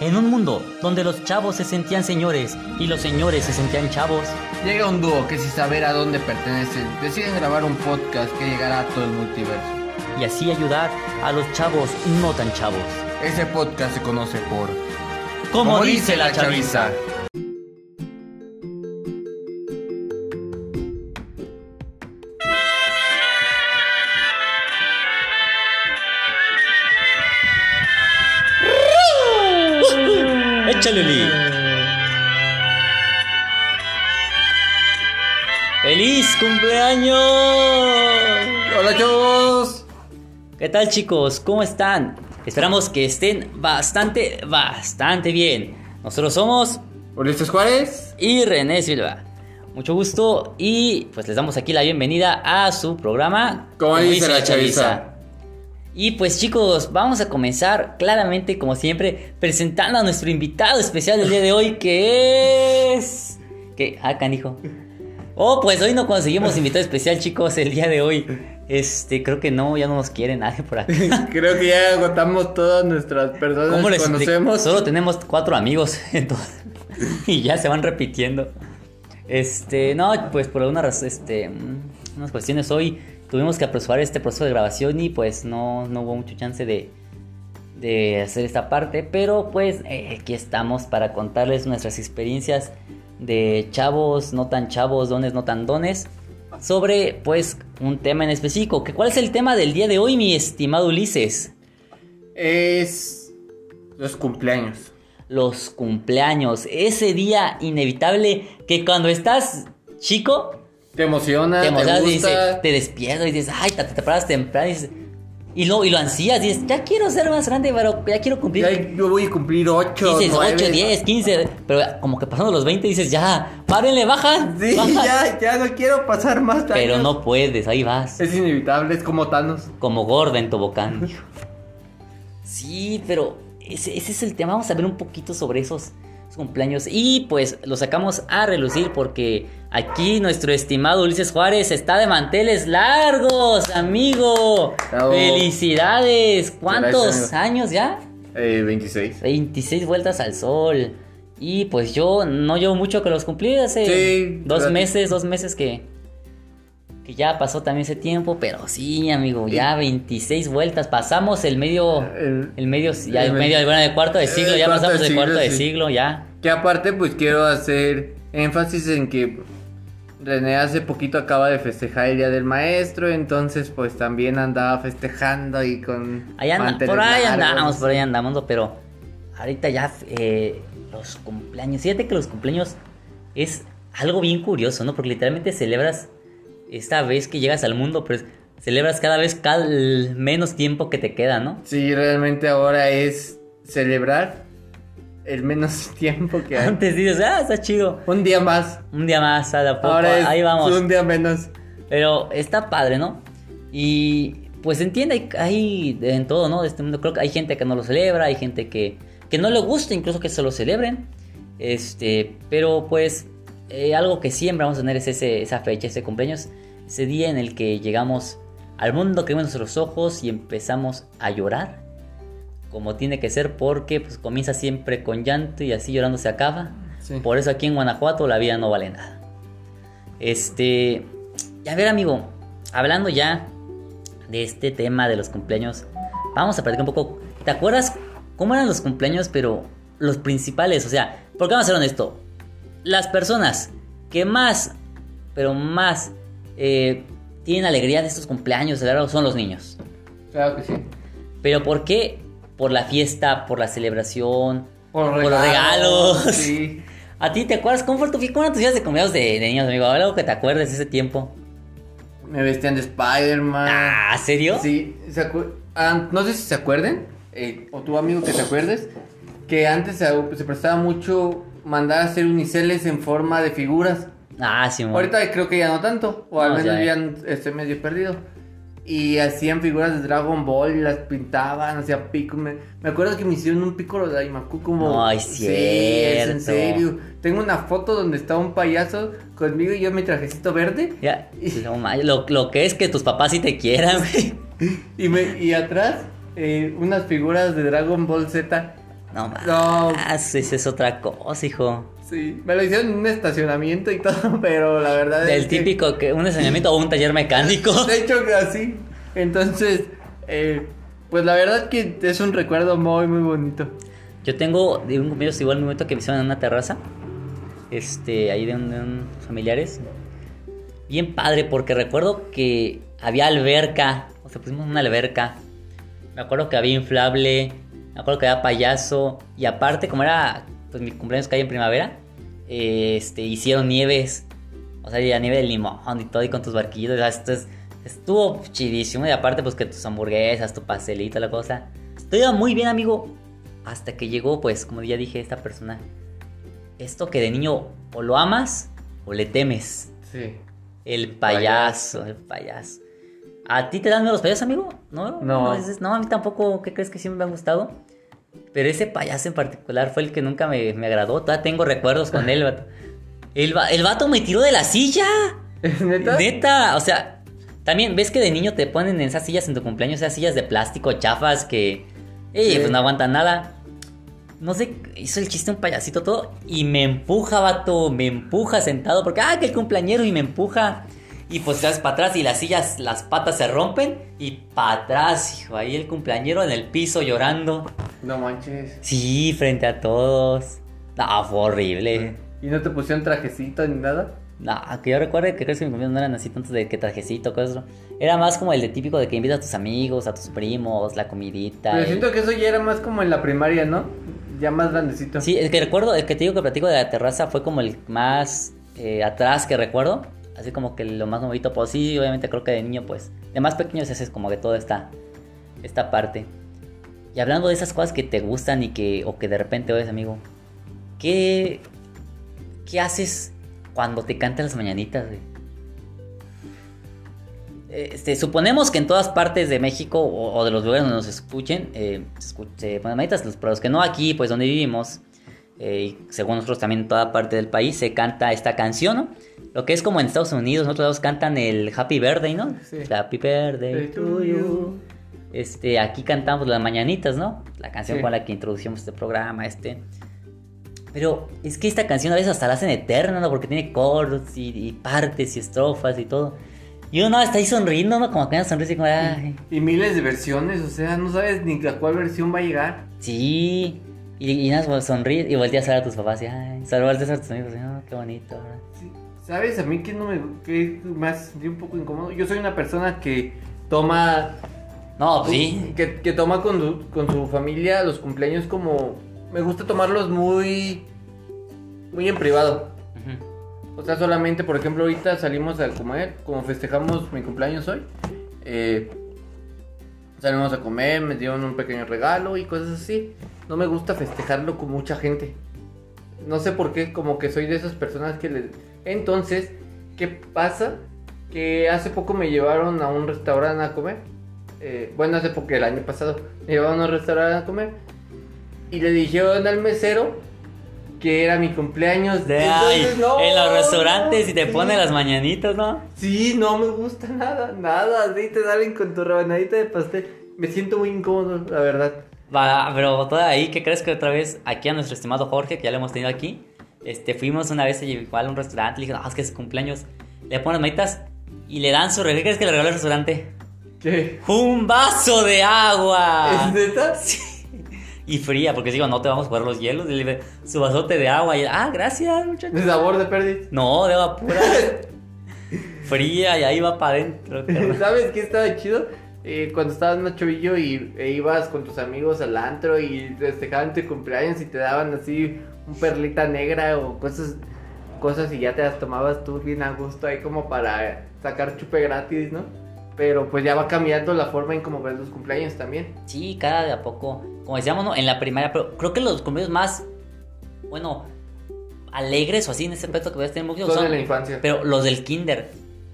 En un mundo donde los chavos se sentían señores y los señores se sentían chavos, Llega un dúo que sin saber a dónde pertenecen, deciden grabar un podcast que llegará a todo el multiverso. y así ayudar a los chavos no tan chavos. Ese podcast se conoce por... Como, dice la chaviza. ¿Qué tal chicos? ¿Cómo están? Esperamos que estén bastante, bastante bien. Nosotros somos Ulises Juárez. y René Silva. Mucho gusto y pues les damos aquí la bienvenida a su programa. Como dice la chaviza. Y pues chicos, vamos a comenzar claramente como siempre presentando a nuestro invitado especial del día de hoy que es... que Ah, canijo. Oh, pues hoy no conseguimos invitado especial chicos el día de hoy. Este, creo que no, ya no nos quiere nadie por acá. Creo que ya agotamos todas nuestras personas ¿Cómo que les explico? conocemos. Solo tenemos cuatro amigos entonces, y ya se van repitiendo. Este, no, pues por alguna razón, este, unas cuestiones hoy tuvimos que apresurar este proceso de grabación y pues no, no hubo mucho chance de, de hacer esta parte, pero pues eh, aquí estamos para contarles nuestras experiencias de chavos, no tan chavos, dones, no tan dones, sobre pues un tema en específico. que ¿Cuál es el tema del día de hoy, mi estimado Ulises? Es... Los cumpleaños. los cumpleaños, ese día inevitable que cuando estás chico Te emociona, te te, emocionas y gusta. dices, te despiertas y dices, ay, te, te paras temprano y, dices- y lo, y lo ansías, dices, ya quiero ser más grande, pero ya quiero cumplir. Ya yo voy a cumplir 8, dices 8, 10, 15, pero como que pasando los 20 dices, ya, párenle, baja, Sí, baja. ya, ya no quiero pasar más años. Pero no puedes, ahí vas. Es inevitable, es como Thanos. Como gorda en tobogán. dijo. Sí, pero ese, ese es el tema. Vamos a ver un poquito sobre esos, cumpleaños. Y pues lo sacamos a relucir porque aquí nuestro estimado Ulises Juárez está de manteles largos, amigo. Bravo. Felicidades. ¿Cuántos Gracias, años ya? Eh, 26. 26 vueltas al sol. Y pues yo no llevo mucho que los cumplí hace Sí, dos meses, dos meses que, que ya pasó también ese tiempo, pero sí, amigo, ya 26 vueltas, pasamos el medio, El- el medio, ya el medio, bueno, el cuarto de siglo, ya pasamos de el cuarto de siglo, ya. Que aparte, pues quiero hacer énfasis en que René hace poquito acaba de festejar el Día del Maestro, entonces pues también andaba festejando y con... Ahí anda- por ahí largos. andamos, por ahí andamos, pero ahorita ya eh, los cumpleaños, fíjate que los cumpleaños es algo bien curioso, ¿no? Porque literalmente celebras esta vez que llegas al mundo, pero celebras cada vez cada menos tiempo que te queda, ¿no? Sí, realmente ahora es celebrar el menos tiempo que hay. Antes dices, ah, está chido. Un día más. Un día más, a la poco, Ahora es ahí vamos. un día menos. Pero está padre, ¿no? Y pues entiende, hay, hay en todo, ¿no? De este mundo creo que hay gente que no lo celebra, hay gente que, que no le gusta incluso que se lo celebren. Este, pero pues eh, algo que siempre vamos a tener es ese, esa fecha, ese cumpleaños, ese día en el que llegamos al mundo que vemos nuestros ojos y empezamos a llorar. Como tiene que ser porque pues comienza siempre con llanto y así llorando se acaba. Sí. Por eso aquí en Guanajuato la vida no vale nada. Este. A ver, amigo, hablando ya de este tema de los cumpleaños, vamos a platicar un poco. ¿Te acuerdas cómo eran los cumpleaños, pero los principales? O sea, porque vamos a ser honesto. Las personas que más, pero más eh, tienen alegría de estos cumpleaños, claro, son los niños. Claro que sí. ¿Pero por qué? Por la fiesta, por la celebración, Por por los regalos. Sí. ¿A ti te acuerdas? ¿Cómo fue tu fiesta? ¿Cómo eran tus días de cumpleaños de, de niños, amigo? Algo que te acuerdes de ese tiempo. Me vestían de Spider-Man. Ah, ¿serio? Sí, ¿se acu- ah, no sé si se acuerden, eh, o tu amigo que te acuerdes, que antes se, se prestaba mucho mandar a hacer uniceles en forma de figuras. Ah, sí. Ahorita creo que ya no tanto, o al No, menos ya. ya estoy medio perdido. Y hacían figuras de Dragon Ball y las pintaban, hacían picos. Me, me acuerdo que me hicieron un pico de Daimaku como. Ay, Sí, es en serio. Tengo una foto donde está un payaso conmigo y yo mi trajecito verde. Ya, no lo, lo que es que tus papás sí te quieran, güey. Y, me, y atrás, eh, unas figuras de Dragon Ball Z No más. No. Esa es otra cosa, hijo. Sí, me lo hicieron en un estacionamiento y todo, pero la verdad El es que- típico que un enseñamiento o un taller mecánico. De hecho, que así. Entonces, eh, pues la verdad que es un recuerdo muy, muy bonito. Yo tengo de un cumpleaños igual un momento que me hicieron en una terraza. Este, ahí de, un, de un- familiares. Bien padre, porque recuerdo que había alberca. O sea, pusimos una alberca. Me acuerdo que había inflable. Me acuerdo que había payaso. Y aparte, como era pues mi cumpleaños cae en primavera, este, hicieron nieves. O sea, ya nieve de limón y todo, y con tus barquillos. o sea, esto es- estuvo chidísimo. Y aparte, pues que tus hamburguesas, tu pastelito, la cosa. Iba muy bien, amigo. Hasta que llegó, pues, como ya dije, esta persona. Esto que de niño o lo amas o le temes. Sí. El payaso, el payaso. ¿A ti te dan miedo los payasos, amigo? No, No. dices, no, a mí tampoco, ¿qué crees que siempre me han gustado? Pero ese payaso en particular fue el que nunca me, me agradó. Todavía tengo recuerdos con él, vato. El, el vato me tiró de la silla. ¿Neta? Neta, o sea, también ves que de niño te ponen en esas sillas en tu cumpleaños, esas sillas de plástico chafas que, ey, Sí. pues no aguantan nada. No sé, hizo el chiste un payasito todo y me empuja, vato, me empuja sentado porque, ah, que el cumpleañero y me empuja. Y pues te das para atrás y las sillas, las patas se rompen y para atrás, hijo, ahí el cumpleañero en el piso llorando. No manches. Sí, frente a todos. No, fue horrible. ¿Y no te pusieron trajecito ni nada? No, que yo recuerde que creo que mis cumpleaños no eran así tantos de que trajecito, cosas. Era más como el de típico de que invitas a tus amigos, a tus primos, la comidita. Pero el- siento que eso ya era más como en la primaria, ¿no? Ya más grandecito. Sí, el que recuerdo, el que te digo que platico de la terraza fue como el más eh, atrás que recuerdo. Así como que lo más movido, pues sí, obviamente creo que de niño, pues. De más pequeños es como que toda esta, esta parte. Y hablando de esas cosas que te gustan y que, o que de repente oyes, amigo, ¿qué, qué haces cuando te cantan las mañanitas? Este, suponemos que en todas partes de México o, de los lugares donde nos escuchen, eh, se, escu- se ponen mañanitas, pero los que no aquí, pues donde vivimos, eh, y según nosotros también en toda parte del país, se canta esta canción, ¿no? Lo que es como en Estados Unidos, en otros lados cantan el Happy Birthday, ¿no? Sí. Happy Birthday to you. Este, aquí cantamos las mañanitas, ¿no? La canción Sí. con la que introducimos este programa, este. Pero es que esta canción a veces hasta la hacen eterna, ¿no? Porque tiene coros y, y partes y estrofas y todo. Y uno está ahí sonriendo, ¿no? Como que una sonrisa y como, ay, Y miles de versiones, o sea, no sabes ni a cuál versión va a llegar. sí. Y, y nada, más sonríes y volteas a ver a tus papás y, ay, volteas a ver a tus amigos y, oh, qué bonito, ¿verdad? Sí. ¿Sabes? A mí que no me que más sentí un poco incómodo. Yo soy una persona que toma No, pues sí. que, que toma con, su- con su familia los cumpleaños como me gusta tomarlos muy muy en privado. O sea, solamente, por ejemplo, ahorita salimos a comer, como festejamos mi cumpleaños hoy. eh, salimos a comer, me dieron un pequeño regalo y cosas así. No me gusta festejarlo con mucha gente. No sé por qué, como que soy de esas personas que le... Entonces, ¿qué pasa? Que hace poco me llevaron a un restaurante a comer. Eh, bueno, hace poco, el año pasado. Me llevaron a un restaurante a comer. Y le dijeron al mesero que era mi cumpleaños. De, ay, no, en los restaurantes y te sí. ponen las mañanitas, ¿no? Sí, no me gusta nada, nada. Así te salen con tu rebanadita de pastel. Me siento muy incómodo, la verdad. Va, pero toda ahí, ¿qué crees que otra vez aquí a nuestro estimado Jorge, que ya lo hemos tenido aquí? Este, fuimos una vez igual a un restaurante, le dije, no, es que es su cumpleaños. Le ponen las manitas y le dan su regalo. ¿Qué crees que le regaló el restaurante? ¿Qué? ¡Un vaso de agua! ¿Es neta? Y fría, porque digo, no te vamos a jugar los hielos. Y le su vasote de agua. Y él, ah, gracias, muchacho. ¿De sabor de perdiz? No, de agua pura. fría y ahí va para adentro. ¿Sabes qué estaba chido? Eh, cuando estabas más chovillo y e ibas con tus amigos al antro y festejaban tu cumpleaños y te daban así un perlita negra o cosas cosas y ya te las tomabas tú bien a gusto ahí como para sacar chupe gratis, ¿no? Pero pues ya va cambiando la forma en cómo ves los cumpleaños también. Sí, cada de a poco. Como decíamos, ¿no? En la primaria, pero creo que los cumpleaños más, bueno, alegres o así en ese aspecto que voy a tener mucho Son son, de la infancia. pero los del kinder.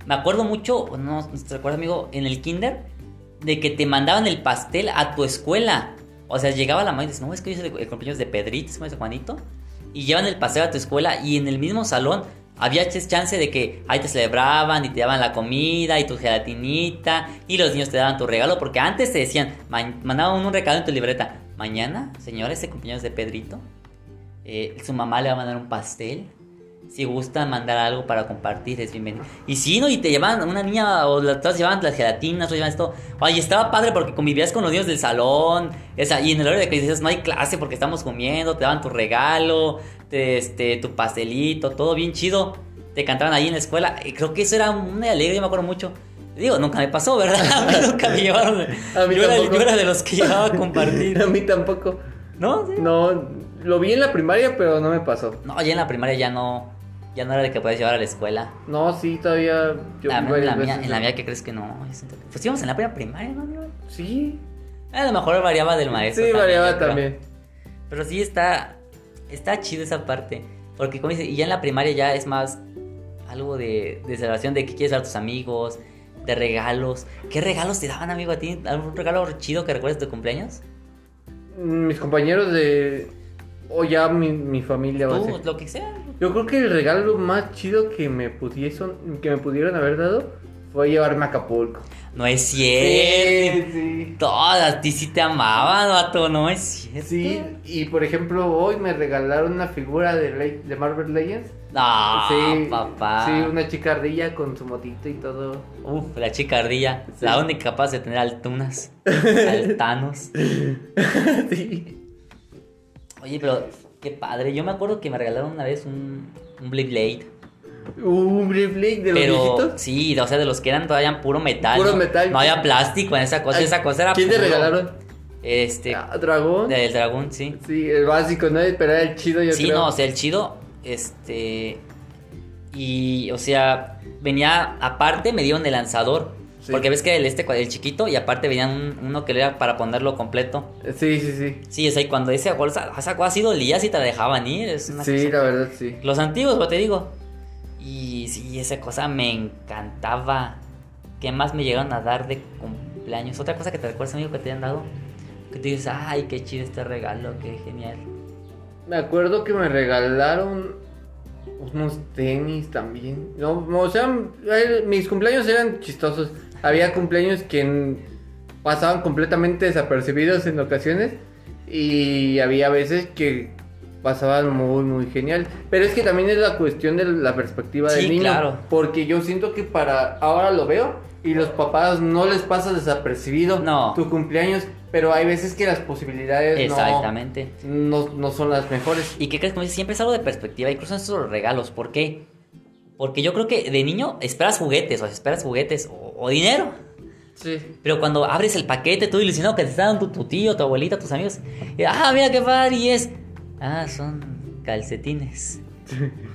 Me acuerdo mucho, no, te recuerdas, amigo, en el kinder, de que te mandaban el pastel a tu escuela. O sea, llegaba la mamá y dice, no, es que hoy es el, cumpleaños de Pedrito, es Juanito. Y llevan el pastel a tu escuela y en el mismo salón había ch- chance de que ahí te celebraban y te daban la comida y tu gelatinita y los niños te daban tu regalo. Porque antes te decían, "Ma- mandaban un recado en tu libreta. mañana, señores, este cumpleaños de Pedrito. Eh, su mamá le va a mandar un pastel. Si gusta mandar algo para compartir, es bienvenido. Y si no, y te llevan una niña, o las todas llevaban las gelatinas, o llevan esto. Oye, estaba padre porque convivías con los niños del salón. Esa, y en el horario de que dices, no hay clase porque estamos comiendo, te daban tu regalo, te, este, tu pastelito, todo bien chido. Te cantaban ahí en la escuela. Y creo que eso era una alegría, yo me acuerdo mucho. Digo, nunca me pasó, ¿verdad? A mí nunca me llevaron. A mí yo, era, yo era de los que llevaba a compartir. A mí tampoco. ¿No? Sí. No, lo vi en la primaria, pero no me pasó. No, ya en la primaria ya no. Ya no era de que podías llevar a la escuela. No, sí, todavía. Yo La- varias mía, en la mía, ¿qué crees que no? Que- Pues íbamos en la primera primaria, ¿no, amigo? Sí, A lo mejor variaba del maestro. sí, también, variaba también. Pero sí está. Está chido esa parte. Porque, como dice, y ya en la primaria ya es más algo de, de celebración de que quieres ver a tus amigos, de regalos. ¿Qué regalos te daban, amigo, a ti? ¿Algún regalo chido que recuerdes de tu cumpleaños? Mis compañeros de. O ya mi, mi familia va a Tú, ser. lo que sea. Yo creo que el regalo más chido que me pudiesen, que me pudieron haber dado fue llevarme a Acapulco. No es cierto. sí. Todas, a ti sí te amaban, vato, no es cierto. Sí, y por ejemplo, hoy me regalaron una figura de, Le- de Marvel Legends. No, sí, papá. Sí, una chica ardilla con su motito y todo. Uf, la chica ardilla. Sí. La única capaz de tener altunas. altanos. sí. Oye, pero qué padre. Yo me acuerdo que me regalaron una vez un, un Blade Blade. Un Blade de los Pero viejitos. sí, o sea, de los que eran todavía puro metal. Puro ¿no? metal. No había plástico en esa cosa. Ay, Esa cosa era. ¿Quién te puro- regalaron? Este. Ah, ¿Dragón? Del dragón, sí. Sí, el básico, ¿no? Pero era el chido, yo Sí, creo. no, o sea, el chido. Este. Y, o sea, venía. Aparte, me dieron el lanzador. Sí. Porque ves que el este, el chiquito, y aparte venía un- uno que era para ponerlo completo. Sí, sí, sí. Sí, o sea, y cuando ese bolsa, esa cosa así dolía, si te la dejaban ir. Es una Sí, cosa- la verdad, sí. Los antiguos, pues te digo. Y sí, esa cosa me encantaba. ¿Qué más me llegaron a dar de cumpleaños? Otra cosa que te recuerdas, amigo, que te hayan dado. Que te dices, ay, qué chido este regalo, qué genial. Me acuerdo que me regalaron unos tenis también. No, o sea, mis cumpleaños eran chistosos. Había cumpleaños que pasaban completamente desapercibidos en ocasiones. Y había veces que pasaban muy, muy genial. Pero es que también es la cuestión de la perspectiva del Sí, niño. claro. Porque yo siento que para ahora lo veo y los papás no les pasa desapercibido No. tu cumpleaños. Pero hay veces que las posibilidades no- Exactamente. no, no son las mejores. ¿Y qué crees? Como dices, siempre es algo de perspectiva, incluso en estos los regalos. ¿Por qué? Porque yo creo que de niño esperas juguetes, o esperas juguetes o, o dinero. Sí. Pero cuando abres el paquete, todo ilusionado que te está dando tu, tu tío, tu abuelita, tus amigos. Y, ah, mira qué padre, y es. Ah, son calcetines.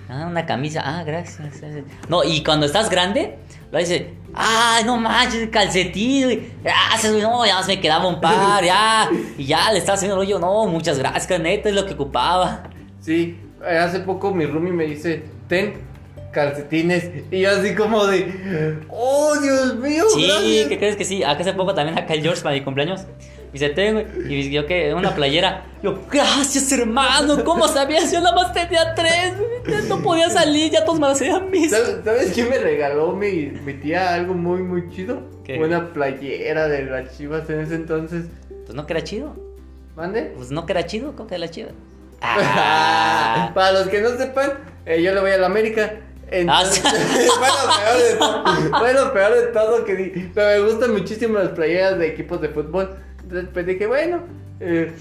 Ah, una camisa. Ah, gracias. No, y cuando estás grande, lo dices. Ah, no manches, calcetín. Gracias. No, ya se me quedaba un par, ya. Y ya le estás haciendo rollo. No, muchas gracias, neta, es lo que ocupaba. Sí, hace poco mi roomie me dice, ten calcetines. Y yo así como de, oh, Dios mío, Sí, gracias. ¿qué crees que sí? Acá hace poco también acá el George para mi cumpleaños. Y dice, tengo. Y yo que una playera. Yo, gracias, hermano. ¿Cómo sabías? Yo nada más tenía tres. No podía salir, ya todos me las habían visto. ¿Sabes, ¿Sabes qué me regaló mi, mi tía? Algo muy, muy chido. ¿Qué? Una playera de las chivas en ese entonces. Pues no que era chido. ¿Mande? Pues no que era chido, ¿cómo que era chido? Ah. Para los que no sepan, eh, yo le voy a la América. Entonces, Ah, fue lo peor de todo. Fue lo peor de todo que di. Pero me gustan muchísimo las playeras de equipos de fútbol. Entonces pues dije, bueno. eh,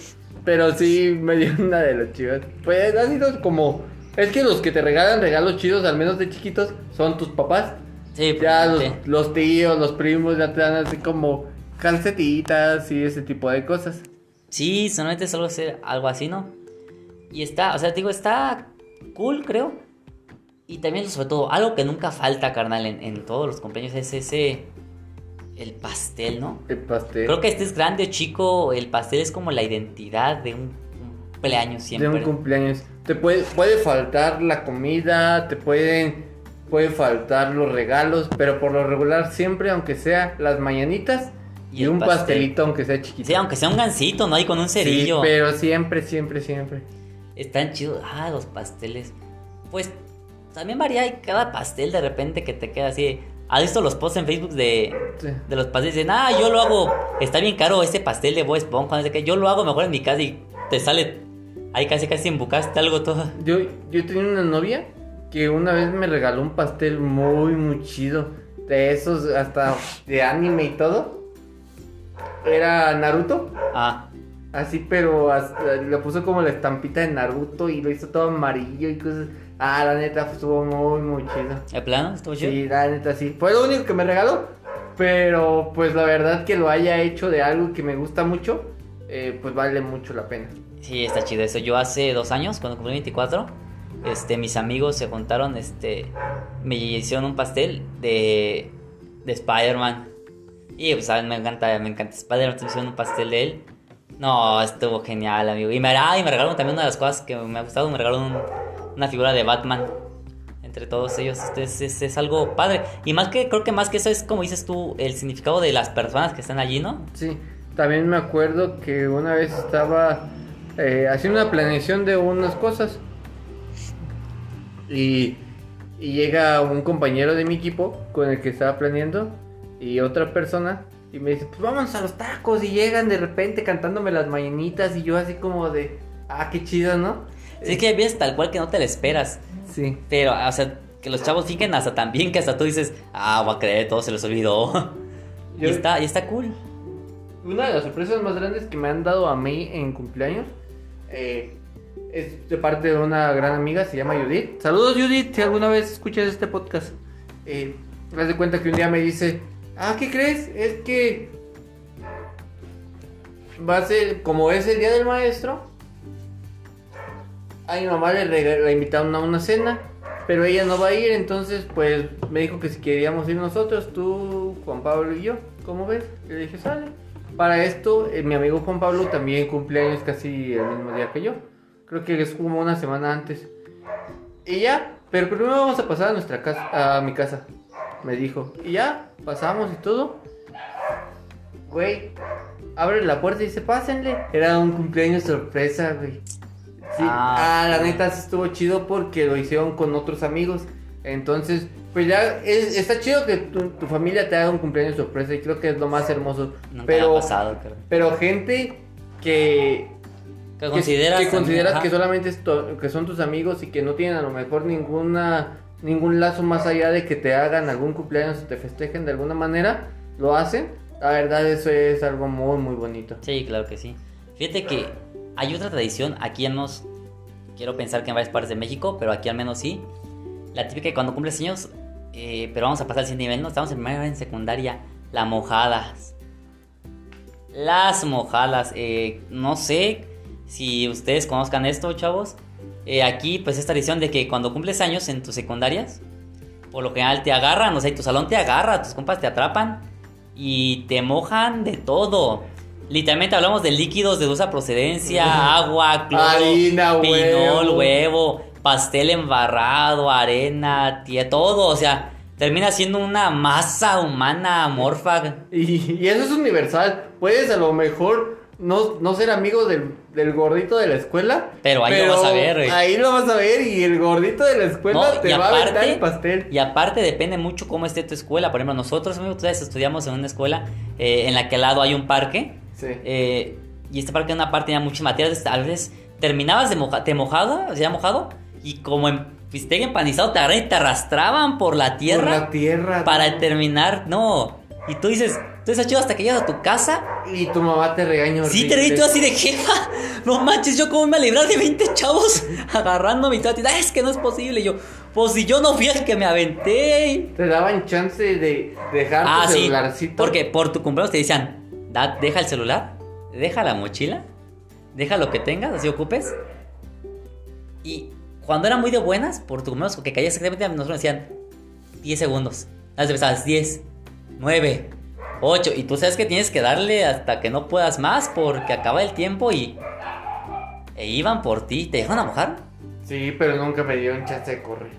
pero sí me dio una de las chivas. Pues ha sido como. Es que los que te regalan regalos chidos, al menos de chiquitos, son tus papás. Sí, Ya los, sí. los tíos, los primos ya te dan así como calcetitas y ese tipo de cosas. Sí, solamente algo, así- algo así, ¿no? Y está, o sea, digo, está cool, creo. Y también, sobre todo, algo que nunca falta, carnal, en, en todos los cumpleaños es ese. El pastel, ¿no? El pastel. Creo que estés grande o chico, el pastel es como la identidad de un, cumpleaños siempre. De un cumpleaños. Te puede, puede faltar la comida, te pueden, puede faltar los regalos, pero por lo regular siempre, aunque sea las mañanitas Y un pastel. pastelito, aunque sea chiquito. Sí, aunque sea un gansito, ¿no? Y con un Sí, cerillo. pero siempre, siempre, siempre. Están chidos. Ah, los pasteles. Pues también varía y cada pastel de repente que te queda así. ¿Has visto los posts en Facebook de, Sí. de los pasteles? Dicen, ah, yo lo hago, está bien caro este pastel de Bob Esponja, no sé qué. Yo lo hago mejor en mi casa y te sale, ahí casi casi embucaste algo todo. Yo, yo tenía una novia que una vez me regaló un pastel muy, muy chido. De esos, hasta de anime y todo. Era Naruto. Ah, Así, pero hasta- le puso como la estampita de Naruto y lo hizo todo amarillo y cosas. Ah, la neta, estuvo muy, muy chido. ¿el plano? ¿Estuvo chido? Sí, la neta, sí. Fue lo único que me regaló. Pero, pues la verdad que lo haya hecho de algo que me gusta mucho, eh, pues vale mucho la pena. Sí, está chido eso. Yo hace dos años, cuando cumplí 24, este, mis amigos se juntaron, este, me hicieron un pastel de, de Spider-Man. Y pues, saben, me encanta, me encanta Spider-Man, me hicieron un pastel de él. No, estuvo genial, amigo. Y me, ah, y me regalaron también una de las cosas que me ha gustado, me regalaron un- una figura de Batman. Entre todos ellos, es- es algo padre. Y más que, creo que más que eso es, como dices tú, el significado de las personas que están allí, ¿no? Sí, también me acuerdo que una vez estaba eh, haciendo una planeación de unas cosas. Y, y llega un compañero de mi equipo con el que estaba planeando y otra persona y me dice, pues vamos a los tacos y llegan de repente cantándome las mañanitas y yo así como de, ah, qué chido, ¿no? Sí, es que ves tal cual que no te la esperas. Sí. Pero, o sea, que los chavos fiquen hasta tan bien que hasta tú dices, ah, voy a creer, todo se les olvidó. y, está, y está cool. Una de las sorpresas más grandes que me han dado a mí en cumpleaños eh, es de parte de una gran amiga, se llama Judith. Saludos Judith, si alguna vez escuchas este podcast. Eh, haz de cuenta que un día me dice, ah, ¿qué crees? Es que va a ser, como es el día del maestro, a mi mamá le, la invitaron a una cena, pero ella no va a ir, entonces pues me dijo que si queríamos ir nosotros, tú, Juan Pablo y yo, ¿cómo ves? Y le dije, sale. Para esto, eh, mi amigo Juan Pablo también cumple años casi el mismo día que yo. Creo que es como una semana antes. Y ya, pero primero vamos a pasar a nuestra casa, a mi casa, me dijo. Y ya, pasamos y todo. Güey, abre la puerta y dice, pásenle. Era un cumpleaños sorpresa, güey. Sí, Ah, ah, la neta sí estuvo chido porque lo hicieron con otros amigos. Entonces, pues ya es- está chido que tu, tu familia te haga un cumpleaños sorpresa y creo que es lo más hermoso. Nunca pero, me ha pasado, creo. pero gente que, Que consideras, que, también, consideras ajá. que solamente que son tus amigos y que no tienen a lo mejor ninguna ningún lazo más allá de que te hagan algún cumpleaños o te festejen de alguna manera, lo hacen. La verdad eso es algo muy muy bonito. Sí, claro que sí. Fíjate que hay otra tradición, aquí al menos, quiero pensar que en varias partes de México, pero aquí al menos sí. La típica que cuando cumples años, eh, pero vamos a pasar al siguiente nivel, ¿no? Estamos en primera en secundaria, la mojadas. Las mojadas, eh, no sé si ustedes conozcan esto, chavos. Eh, aquí, pues, esta tradición de que cuando cumples años en tus secundarias, por lo general te agarran, o sea, tu salón te agarra, tus compas te atrapan y te mojan de todo. Literalmente hablamos de líquidos de dudosa procedencia, agua, cloro, Harina, pinol, huevo. huevo, pastel embarrado, arena, tía, todo, o sea, termina siendo una masa humana amorfa. Y, y eso es universal. Puedes a lo mejor no, no ser amigo del, del gordito de la escuela. Pero ahí lo vas a ver, güey. Ahí lo vas a ver y el gordito de la escuela No, te va a aventar el pastel. Y aparte depende mucho cómo esté tu escuela. Por ejemplo, nosotros, amigos, estudiamos en una escuela eh, en la que al lado hay un parque. Sí. Eh, y este parque en una parte tenía muchas materias. A veces terminabas de moja, te mojado, sea, mojado, y como en bistec empanizado te agarraban y te arrastraban por la tierra Por la tierra. para ¿no? terminar. No. Y tú dices, tú estás chido hasta que llegas a tu casa. Y tu mamá te regaña Sí, te reí tú así de jefa. No manches, yo cómo me voy a librar de 20 chavos agarrando mi tatis. Ah, es que no es posible. Y yo, pues si yo no fui el que me aventé. Te daban chance de dejar Ah, tu sí. celularcito. Porque por tu cumpleaños te decían, "Da- deja el celular, deja la mochila, deja lo que tengas, así ocupes. Y cuando era muy de buenas, por tu cumpleaños, que caía exactamente, nosotros nos decían 10 segundos. Las empezabas 10, 9, 8. Y tú sabes que tienes que darle hasta que no puedas más porque acaba el tiempo y. E iban por ti. ¿Te dejaron a mojar? Sí, pero nunca me dieron chance de correr.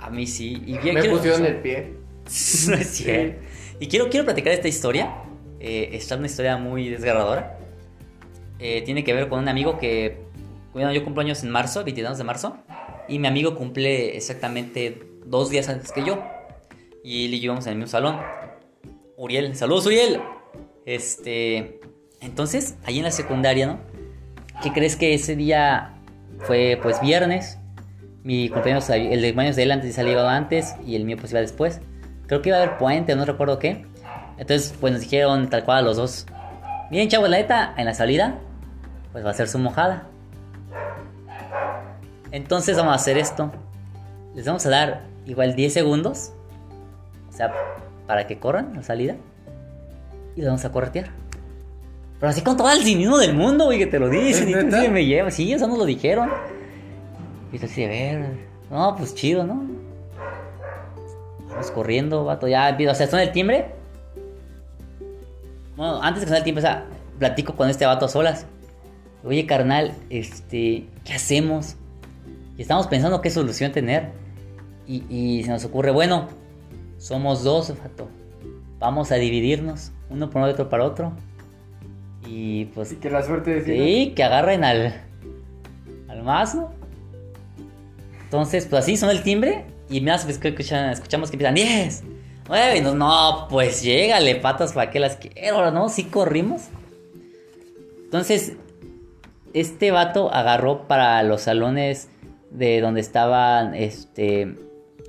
A mí sí. Y Me pusieron el pie. no es cierto. Y quiero, quiero platicar esta historia. Eh, esta es una historia muy desgarradora. Eh, tiene que ver con un amigo que. Bueno, yo cumplo años en marzo, 22 de marzo. Y mi amigo cumple exactamente dos días antes que yo. Y él y yo íbamos en el mismo salón. Uriel, saludos Uriel. Este, entonces, ahí en la secundaria, ¿no? ¿Qué crees que ese día fue pues viernes? Mi cumpleaños, el de cumpleaños de él antes salió antes y el mío pues iba después. Creo que iba a haber puente, no recuerdo qué. Entonces, pues nos dijeron tal cual a los dos. Bien, chavos, la neta, en la salida, pues va a ser su mojada. Entonces vamos a hacer esto. Les vamos a dar igual 10 segundos. O sea, para que corran la salida. Y les vamos a corretear. Pero así con todo el cinismo del mundo, güey, que te lo dicen. Y tú sí me llevas. Sí, eso nos lo dijeron. Y tú así de ver. No, pues chido, ¿no? Vamos corriendo, vato. Ya, o sea, suena el timbre. Bueno, antes de que suene el timbre, o sea, platico con este vato a solas. Oye, carnal, este, ¿qué hacemos? Y estamos pensando qué solución tener. Y, y se nos ocurre, bueno, somos dos, vato. Vamos a dividirnos, uno por uno, otro para otro. Y pues. Y que la suerte decida. Sí, que agarren al. al mazo. Entonces, pues así sonó el timbre. Y me hace, pues, que escuchan- escuchamos que empiezan 10, 9. Y nos, no, pues llégale, patas, ¿para qué las quiero? ¿No? Sí corrimos. Entonces, este vato agarró para los salones de donde estaban este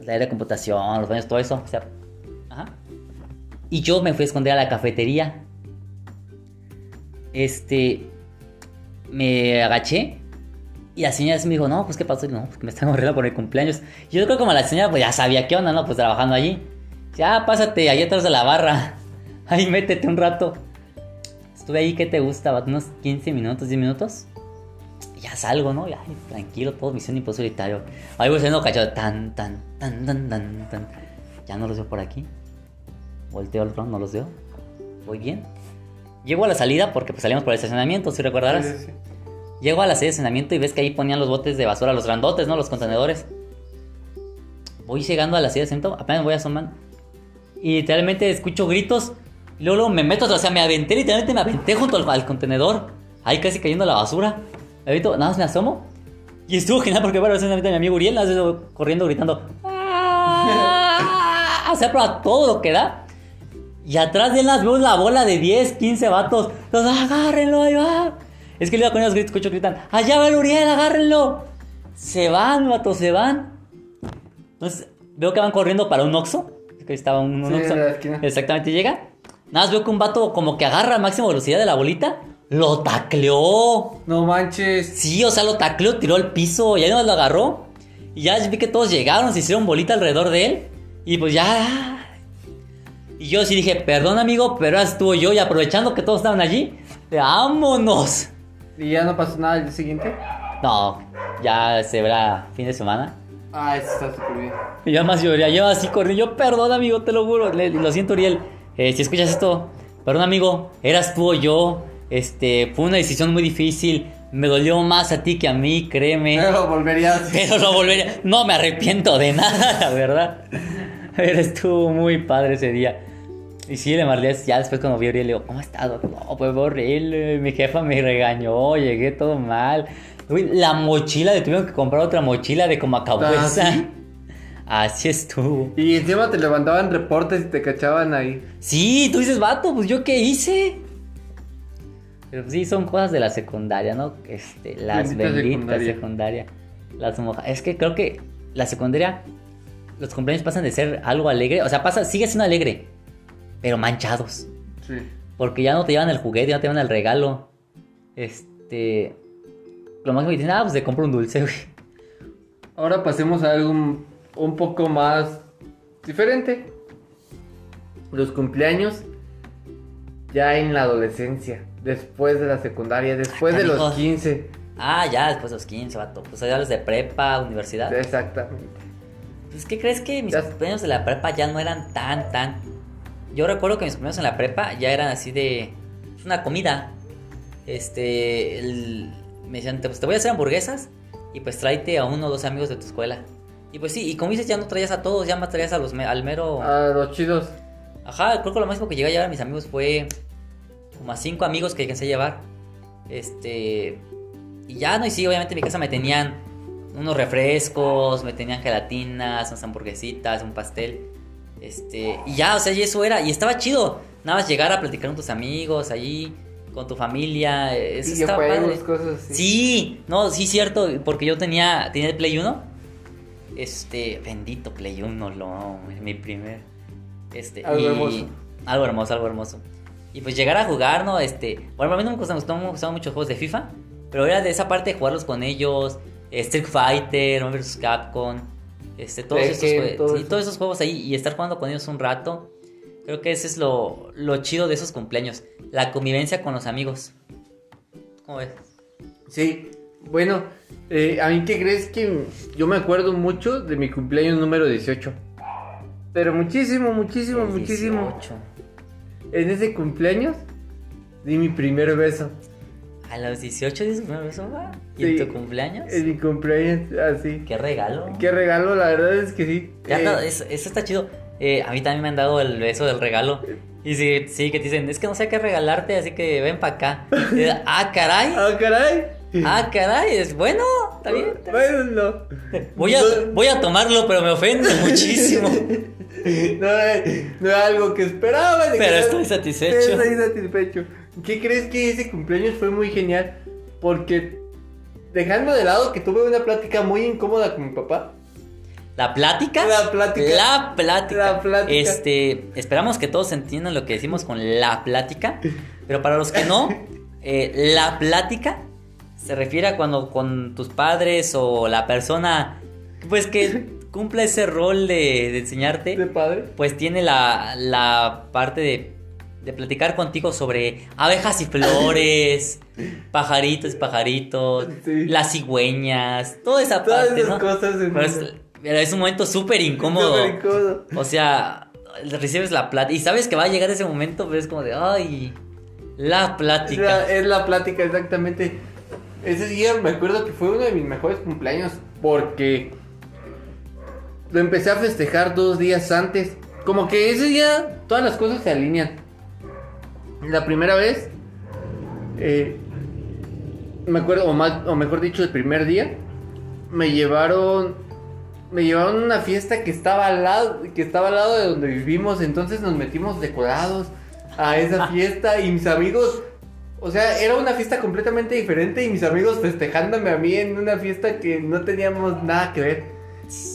la área de computación, los baños, todo eso. O sea. Y yo me fui a esconder a la cafetería. Este. Me agaché. Y la señora me dijo, no, pues qué pasó. Y, no, pues me están arreglando por el cumpleaños. Yo creo que como la señora pues ya sabía qué onda, ¿no? Pues trabajando allí. Ya, pásate ahí atrás de la barra. Ahí métete un rato. Estuve ahí, ¿qué te gusta? Unos 15 minutos, 10 minutos. Y ya salgo, ¿no? Ya, tranquilo, todo misión imposible solitario. Ahí voy siendo cachado. Tan, tan, tan, tan, tan, tan. Ya no los veo por aquí. Volteo al front, no los veo. Voy bien. Llego a la salida porque pues salimos por el estacionamiento, si recordarás. Sí, sí, sí. Llego a la sede de estacionamiento y ves que ahí ponían los botes de basura, los grandotes, ¿no? Los contenedores. Voy llegando a la sede de estacionamiento, apenas voy asomando. Y literalmente escucho gritos. Y luego, luego me meto, o sea, me aventé, literalmente me aventé junto al, contenedor. Ahí casi cayendo la basura. Me nada más me asomo. Y estuvo genial porque bueno, de mi amigo Uriel, nada más corriendo, gritando. ¡Ah! O sea, a todo lo que da. Y atrás de él las veo la bola de 10, 15 vatos. Los agárrenlo, ahí va. Es que le iba con esos gritos, escucho gritan, allá va el Uriel, agárrenlo. Se van, vatos, se van. Entonces, veo que van corriendo para un Oxxo. Que estaba un, un Sí, Oxxo. en la esquina. Exactamente, llega. Nada más veo que un vato como que agarra a máxima velocidad de la bolita. Lo tacleó. No manches. Sí, o sea, lo tacleó, tiró al piso. Y ahí nomás lo agarró. Y ya vi que todos llegaron, se hicieron bolita alrededor de él. Y pues ya. Y yo sí dije, perdón amigo, pero ahora estuvo yo. Y aprovechando que todos estaban allí, vámonos. ¿Y ya no pasó nada el día siguiente? No, ya se verá fin de semana. Ah, eso está súper bien. Y yo lloré, yo así corrí, yo perdón amigo, te lo juro, Le- lo siento Uriel, Eh, si escuchas esto, perdón amigo, eras tú o yo, este, fue una decisión muy difícil, me dolió más a ti que a mí, créeme, Pero volverías. pero no volvería, no me arrepiento de nada, la verdad, pero estuvo muy padre ese día. Y sí, le marlé, ya después cuando vi a Uriel, le digo, ¿cómo estás? doc?" No, pues horrible, mi jefa me regañó, llegué todo mal. Uy, la mochila, le tuvieron que comprar otra mochila de como ¿Ah, sí? Así estuvo. Y encima te levantaban reportes y te cachaban ahí. Sí, tú dices, vato, pues yo qué hice. Pero pues, sí, son cosas de la secundaria, ¿no? Este, las Bendita benditas secundaria. secundaria. Las moja- Es que creo que la secundaria, los cumpleaños pasan de ser algo alegre, o sea, pasa, sigue siendo alegre, pero manchados. Sí. Porque ya no te llevan el juguete, ya no te llevan el regalo. Este. Lo máximo que dicen, ah, pues te compro un dulce, güey. Ahora pasemos a algo un, un poco más diferente. Los cumpleaños ya en la adolescencia, después de la secundaria, después de los Canijos. 15. Ah, ya, después de los 15, vato. Pues ya los de prepa, universidad. Exactamente. Pues, ¿qué crees que mis Ya- cumpleaños de la prepa ya no eran tan, tan? Yo recuerdo que mis cumpleaños en la prepa ya eran así de. pues, una comida. Este. el- me decían, pues te voy a hacer hamburguesas y pues tráete a uno o dos amigos de tu escuela. Y pues sí, y como dices, ya no traías a todos, ya más traías a los al mero. A los chidos. Ajá, creo que lo máximo que llegué a llevar a mis amigos fue como a cinco amigos que alcancé a llevar. Este. Y ya no, y sí, obviamente en mi casa me tenían unos refrescos, me tenían gelatinas, unas hamburguesitas, un pastel. Este, y ya, o sea, y eso era. Y estaba chido. Nada más llegar a platicar con tus amigos allí, con tu familia. Eso estaba Videojuegos, padre. cosas así. Sí, no, sí, cierto. Porque yo tenía, tenía el Play 1. Este, bendito Play 1, lo, mi primer. Este, Algo y- hermoso. Algo hermoso, algo hermoso. Y pues llegar a jugar, ¿no? Este, bueno, a mí no me gustaban, me gustaban muchos juegos de FIFA. Pero era de esa parte de jugarlos con ellos. Street Fighter, Marvel vs. Capcom. Este, todos, Tekken, todo sí, todos esos juegos ahí y estar jugando con ellos un rato. Creo que ese es lo, lo chido de esos cumpleaños. La convivencia con los amigos. ¿Cómo ves? Sí, bueno, eh, a mí que crees que yo me acuerdo mucho de mi cumpleaños número 18. Pero muchísimo, muchísimo, El muchísimo. 18. En ese cumpleaños di mi primer beso. A los 18 dices primer beso, va? ¿Y Sí. en tu cumpleaños? En mi cumpleaños, así. Qué regalo. Qué regalo, la verdad es que sí. Ya Eh, no, eso, eso está chido. Eh, a mí también me han dado el beso del regalo. Y sí, sí, que te dicen, es que no sé qué regalarte, así que ven para acá. Y, ah, caray. Ah, caray. Ah, caray. Es bueno, está bien. está bien. Bueno, no. Voy a, voy a tomarlo, pero me ofende muchísimo. No, no era algo que esperaba. Pero que- estoy satisfecho. Estoy satisfecho. ¿Qué crees que ese cumpleaños fue muy genial? Porque dejando de lado que tuve una plática muy incómoda con mi papá. ¿La plática? La plática. La plática. La plática. Este, esperamos que todos entiendan lo que decimos con la plática. Pero para los que no, eh, la plática se refiere a cuando con tus padres o la persona, pues que cumpla ese rol de, de enseñarte, De padre. pues tiene la, la parte de, de platicar contigo sobre abejas y flores, pajaritos y pajaritos, Sí. las cigüeñas, toda esa Todas parte, esas ¿no? cosas. en- pero es un momento súper incómodo. Súper incómodo. O sea, recibes la plática y sabes que va a llegar ese momento, pero es como de, ay, la Es plática. la, es la plática, exactamente. Ese día me acuerdo que fue uno de mis mejores cumpleaños porque lo empecé a festejar dos días antes. Como que ese día todas las cosas se alinean. La primera vez, eh, me acuerdo, o, más, o mejor dicho, el primer día, me llevaron, me llevaron a una fiesta que estaba al lado, que estaba al lado de donde vivimos. Entonces nos metimos decorados a esa fiesta y mis amigos, o sea, era una fiesta completamente diferente y mis amigos festejándome a mí en una fiesta que no teníamos nada que ver.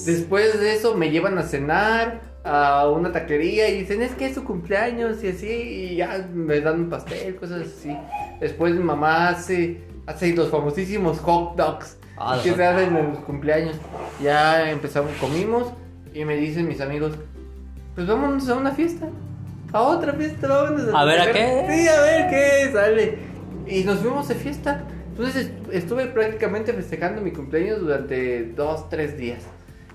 Después de eso me llevan a cenar a una taquería y dicen es que es su cumpleaños y así y ya me dan un pastel, cosas así. Después mi mamá hace, hace los famosísimos hot dogs Ah, que se hacen en los cumpleaños. Ya empezamos, comimos y me dicen mis amigos, pues vámonos a una fiesta. A otra fiesta, vámonos A ver, ¿a festejar". qué? Sí, a ver qué sale. Y nos fuimos de fiesta. Entonces est- estuve prácticamente festejando mi cumpleaños durante dos, tres días.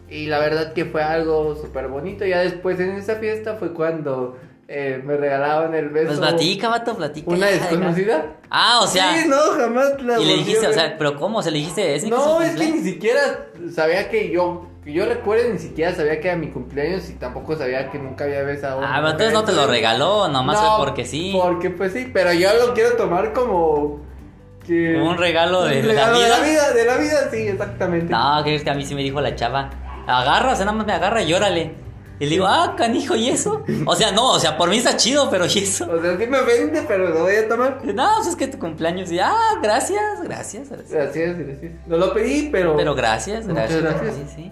Y la verdad que fue algo súper bonito. Ya después en esa fiesta fue cuando eh, me regalaban el beso. Pues platica, vato, platica. ¿Una desconocida? Ah, o sea. Sí, no, jamás la y le dijiste, o sea, pero ¿cómo? ¿Se le dijiste? ¿Es No, es que ni siquiera sabía que yo, que yo recuerde, ni siquiera sabía que era mi cumpleaños y tampoco sabía que nunca había besado. Ah, pero entonces no te lo regaló, nomás No, fue porque sí. Porque pues sí, pero yo lo quiero tomar como que Como un regalo de un la regalo de vida. la vida, de la vida, sí, exactamente. No, que es que a mí sí me dijo la chava, agarra, o sea, nada más me agarra y llórale. Y le digo, ah, canijo, ¿y eso? O sea, no, o sea, por mí está chido, pero ¿y eso? O sea, sí me vende, pero lo voy a tomar. No, pues es que tu cumpleaños. Y, ah, gracias, gracias. gracias. Gracias, gracias. No lo pedí, pero. Pero gracias, Muchas gracias. gracias. Sí, sí.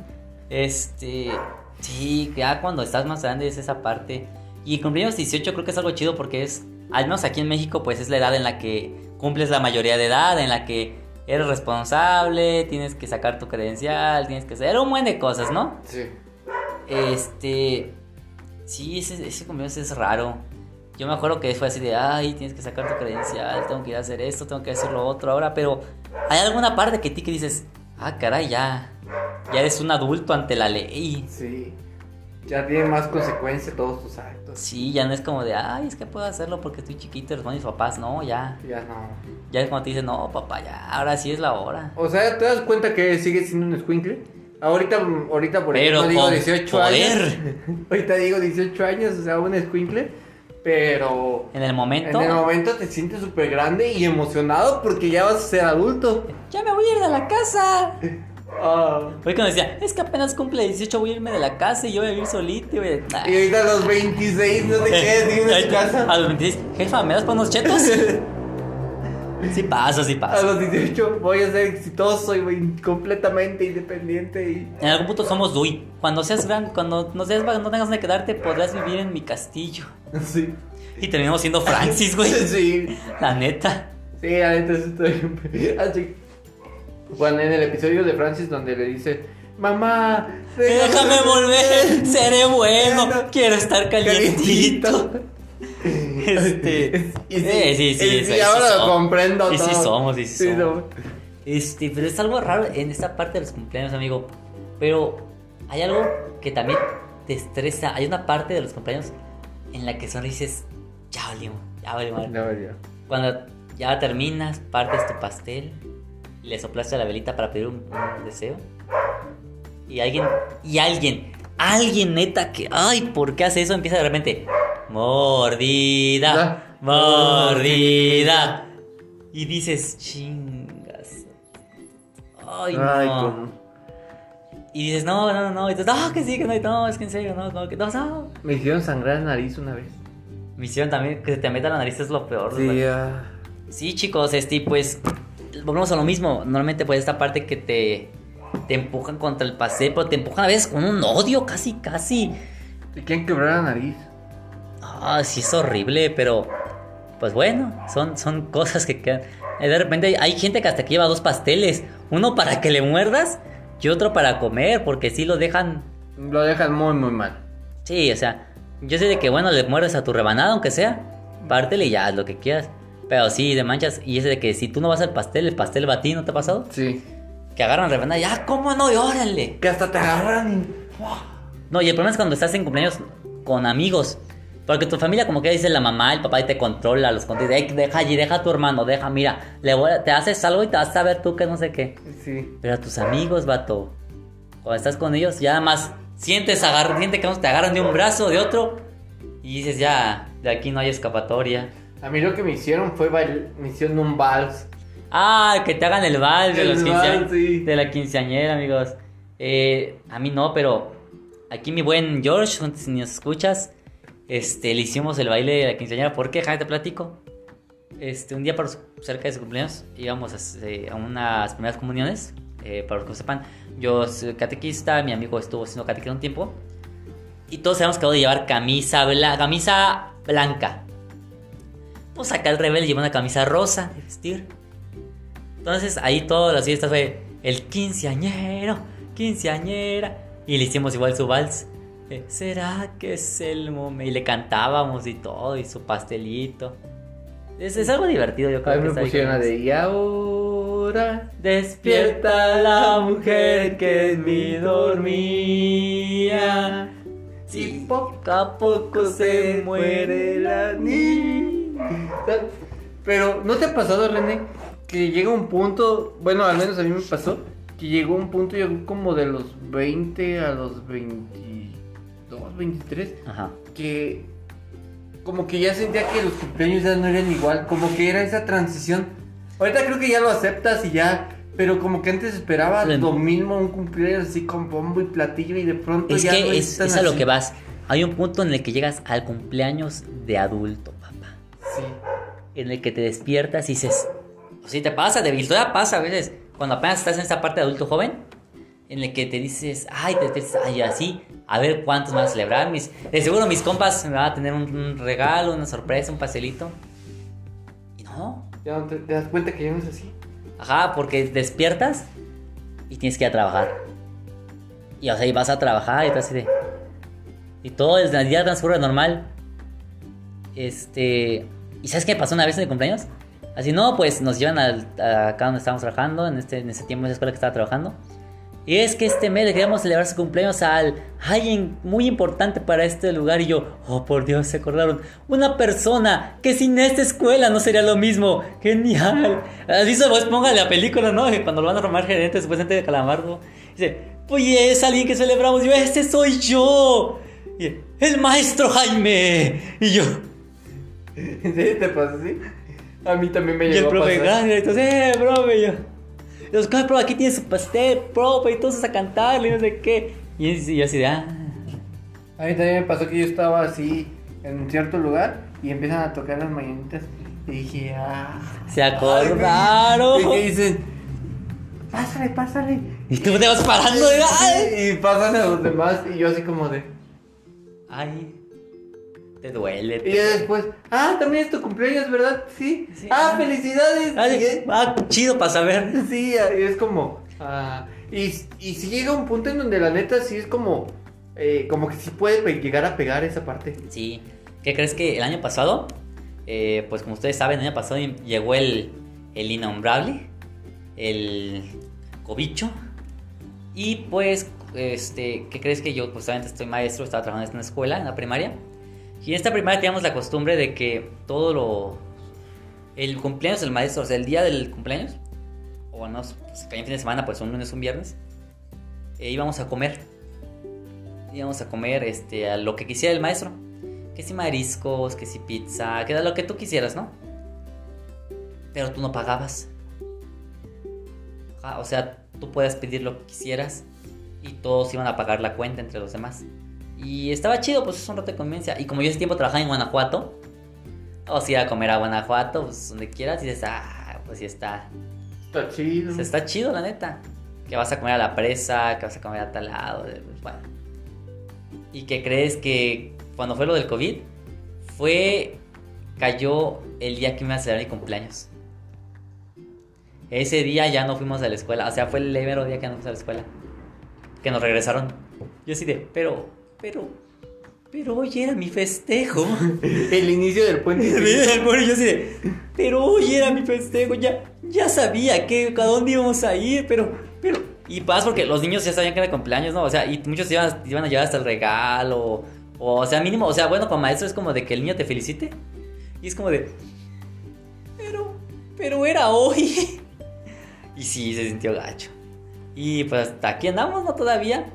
Este, sí, ya cuando estás más grande es esa parte. Y cumpleaños 18 creo que es algo chido porque es, al menos aquí en México, pues es la edad en la que cumples la mayoría de edad, en la que eres responsable, tienes que sacar tu credencial, tienes que hacer un buen de cosas, ¿no? Sí. Este, sí, ese, ese cumpleaños es raro. Yo me acuerdo que fue así de, ay, tienes que sacar tu credencial, tengo que ir a hacer esto, tengo que hacer lo otro ahora, pero hay alguna parte que ti que dices, ah, caray, ya, ya eres un adulto ante la ley. Sí. Ya tiene más consecuencia todos tus actos. Sí, ya no es como de, ay, es que puedo hacerlo porque estoy chiquito, y responden mis papás, no, ya. Ya no. Ya es cuando te dicen, no, papá, ya, ahora sí es la hora. O sea, ¿te das cuenta que sigue siendo un squinkle? Ahorita, ahorita por ejemplo, digo con 18 poder. años. ahorita digo 18 años, o sea, un squinkle. Pero En el momento, en el momento te sientes súper grande y emocionado porque ya vas a ser adulto. ya me voy a ir de la casa. Ah. Fue cuando decía, es que apenas cumple 18, voy a irme de la casa y yo voy a vivir solito. Y, voy a- Y ahorita a los 26 no te quedes en tu casa. A los 26, jefa, ¿me das para unos chetos? Sí pasa, sí A pasa. los 18 voy a ser exitoso y completamente independiente y... En algún punto somos Dui. Cuando seas gran, cuando no seas no tengas donde quedarte, podrás vivir en mi castillo. Sí. Y terminamos siendo Francis, güey. Sí. La neta. Sí, ahorita sí estoy... Así. Cuando en el episodio de Francis donde le dice... Mamá, Déjame volver, seré bueno, quiero estar calientito. Calientito. Este. Y sí, eh, sí, sí, y eso- sí, eso ahora lo comprendo Y sí todo. somos, y sí Sí, somos. Este, pero es algo raro en esta parte de los cumpleaños, amigo. Pero hay algo que también te estresa. Hay una parte de los cumpleaños en la que sonrises, ya valió, ya valió mal. No. Cuando ya terminas, partes tu pastel, le soplaste a la velita para pedir un, un deseo. Y alguien, y alguien, alguien neta que, ay, ¿por qué hace eso? Empieza de repente, mordida, mordida. Y dices, chingas. Ay, no. Ay, cómo. Y dices, no, no, no. Y dices, no, que sí, que no, no, es que en serio, no, no, que no, no. Me hicieron sangrar la nariz una vez. Me hicieron también que se te meta la nariz es lo peor. Sí. Sí, chicos, este, pues volvemos a lo mismo. Normalmente, pues, esta parte que te, te empujan contra el paseo, pero te empujan a veces con un odio, casi, casi. Te quieren quebrar la nariz. Ah, sí, es horrible, pero pues bueno, son, son cosas que quedan. Eh, De repente hay, gente que hasta que lleva dos pasteles: uno para que le muerdas y otro para comer, porque sí lo dejan. Lo dejan muy, muy mal. Sí, o sea, yo sé de que bueno, le muerdes a tu rebanada, aunque sea, pártele y ya, haz lo que quieras. Pero sí, de manchas, y ese de que si tú no vas al pastel, el pastel va a ti, ¿no te ha pasado? Sí. Que agarran rebanada, ya, ¿cómo no? Y órale. Que hasta te agarran. No, y el problema es cuando estás en cumpleaños con amigos. Porque tu familia como que dice la mamá, el papá y te controla, los controla. "Ey, deja allí, deja a tu hermano, deja, mira, le voy a- te haces algo y te vas a ver tú que no sé qué. Sí. Pero a tus amigos, vato, cuando estás con ellos, ya más sientes agar sientes que te agarran de un brazo, de otro, y dices, ya, de aquí no hay escapatoria. A mí lo que me hicieron fue bail... me hicieron un vals. Ah, que te hagan el vals de, los vals, sí. de la quinceañera, amigos. Eh, a mí no, pero aquí mi buen George, si nos escuchas, este, le hicimos el baile de la quinceañera. ¿Por qué? Déjame te platico. Este, un día su- cerca de su cumpleaños íbamos a, eh, unas primeras comuniones. eh, para los que lo sepan, yo soy catequista, mi amigo estuvo siendo catequista un tiempo. Y todos habíamos quedado de llevar camisa, bla- camisa blanca. Pues acá el rebelde lleva una camisa rosa de vestir. Entonces ahí todas las fiestas fue el quinceañero, quinceañera. Y le hicimos igual su vals. Eh, ¿Será que es el momento? Y le cantábamos y todo, y su pastelito. Es, es algo divertido, yo A creo mí que me pusieron la de... Y ahora... Despierta la mujer que en mí dormía. Sí, poco a poco se muere la niña. Pero, ¿no te ha pasado, René? Que llega un punto, bueno, al menos a mí me pasó, que llegó un punto, llegó como de los 20 a los 22, 23, Ajá. que como que ya sentía que los cumpleaños ya no eran igual, como que era esa transición. Ahorita creo que ya lo aceptas y ya, pero como que antes esperaba Lo- mismo, un cumpleaños así con bombo y platillo y de pronto Es ya no que es, tan es a lo que vas. Hay un punto en el que llegas al cumpleaños de adulto, papá. Sí. En el que te despiertas y dices, o si te pasa, de todavía pasa a veces, cuando apenas estás en esta parte de adulto joven, en el que te dices, ay, te, dices, ay, así, a ver cuántos van a celebrar. Mis, de seguro mis compas me van a tener un, un regalo, una sorpresa, un pastelito. Y no, Ya te, te das cuenta que ya no es así. Ajá, porque despiertas y tienes que ir a trabajar. Y o sea, y vas a trabajar y todo así de. Y todo el día transcurre normal. Este. ¿Y sabes qué pasó una vez en el cumpleaños? Así, no, pues nos llevan al, a acá donde estábamos trabajando, en, este, en ese tiempo, en esa escuela que estaba trabajando. Y es que este mes le queríamos celebrar su cumpleaños al alguien muy importante para este lugar. Y yo, oh por Dios, se acordaron. Una persona que sin esta escuela no sería lo mismo. Genial. Así se pues ponga la película, ¿no? Cuando lo van a formar gerente, supuestamente de Calamardo. Dice, oye, es alguien que celebramos. Y yo, este soy yo. Y, el maestro Jaime. Y yo, ¿En serio te pasa así? A mí también me y el llegó a profe, pasar. gracias. Entonces, eh, profe. Yo, Los coge, pro, aquí tienes su pastel, profe, y todos a cantarle, no sé qué. Y, y yo así de, ah. A mí también me pasó que yo estaba así en cierto lugar y empiezan a tocar las mañanitas. Y dije, ah. Se acordaron. Y dicen, pásale, pásale. Y tú te vas parando de, ay. Y pasan a los demás y yo así como de. Ay, te duele. Y ya después, ah, también es tu cumpleaños, ¿verdad? Sí. Sí. Ah, felicidades. Es- ah, chido para saber. Sí, y es como. ah, y, y si llega un punto en donde la neta sí es como. eh, como que sí puede llegar a pegar esa parte. Sí. ¿Qué crees que el año pasado? eh, pues como ustedes saben, el año pasado llegó el, el innombrable, el cobicho. Y pues, este, ¿qué crees que yo justamente estoy maestro, estaba trabajando en una escuela, en la primaria? Y esta primaria teníamos la costumbre de que todo lo... El cumpleaños del maestro, o sea, el día del cumpleaños, o no, pues caía en fin de semana, pues un lunes, un viernes, eh, íbamos a comer. Íbamos a comer este, a lo que quisiera el maestro. Que si mariscos, que si pizza, que era lo que tú quisieras, ¿no? Pero tú no pagabas. Ajá, o sea, tú puedes pedir lo que quisieras y todos iban a pagar la cuenta entre los demás. Y estaba chido, pues es un rato de convivencia. Y como yo ese tiempo trabajaba en Guanajuato, o si ir a comer a Guanajuato, pues donde quieras, y dices, ah, pues sí está, Está chido. pues está chido, la neta. Que vas a comer a la presa, que vas a comer a tal lado, pues, bueno. ¿Y que crees que cuando fue lo del COVID? Fue. cayó el día que me iba a celebrar mi cumpleaños. Ese día ya no fuimos a la escuela, o sea, fue el mero día que no fuimos a la escuela. Que nos regresaron. Yo así de, pero, pero, pero hoy era mi festejo. El inicio del puente. Bueno, yo así de, pero hoy era mi festejo, ya, ya sabía que a dónde íbamos a ir, pero, pero, y pasa porque los niños ya sabían que era cumpleaños, ¿no? O sea, y muchos iban, iban a llevar hasta el regalo, o, o sea, mínimo, o sea, bueno, como maestro es como de que el niño te felicite, y es como de, pero, pero era hoy. Y sí, se sintió gacho. Y pues hasta aquí andamos, ¿no? Todavía,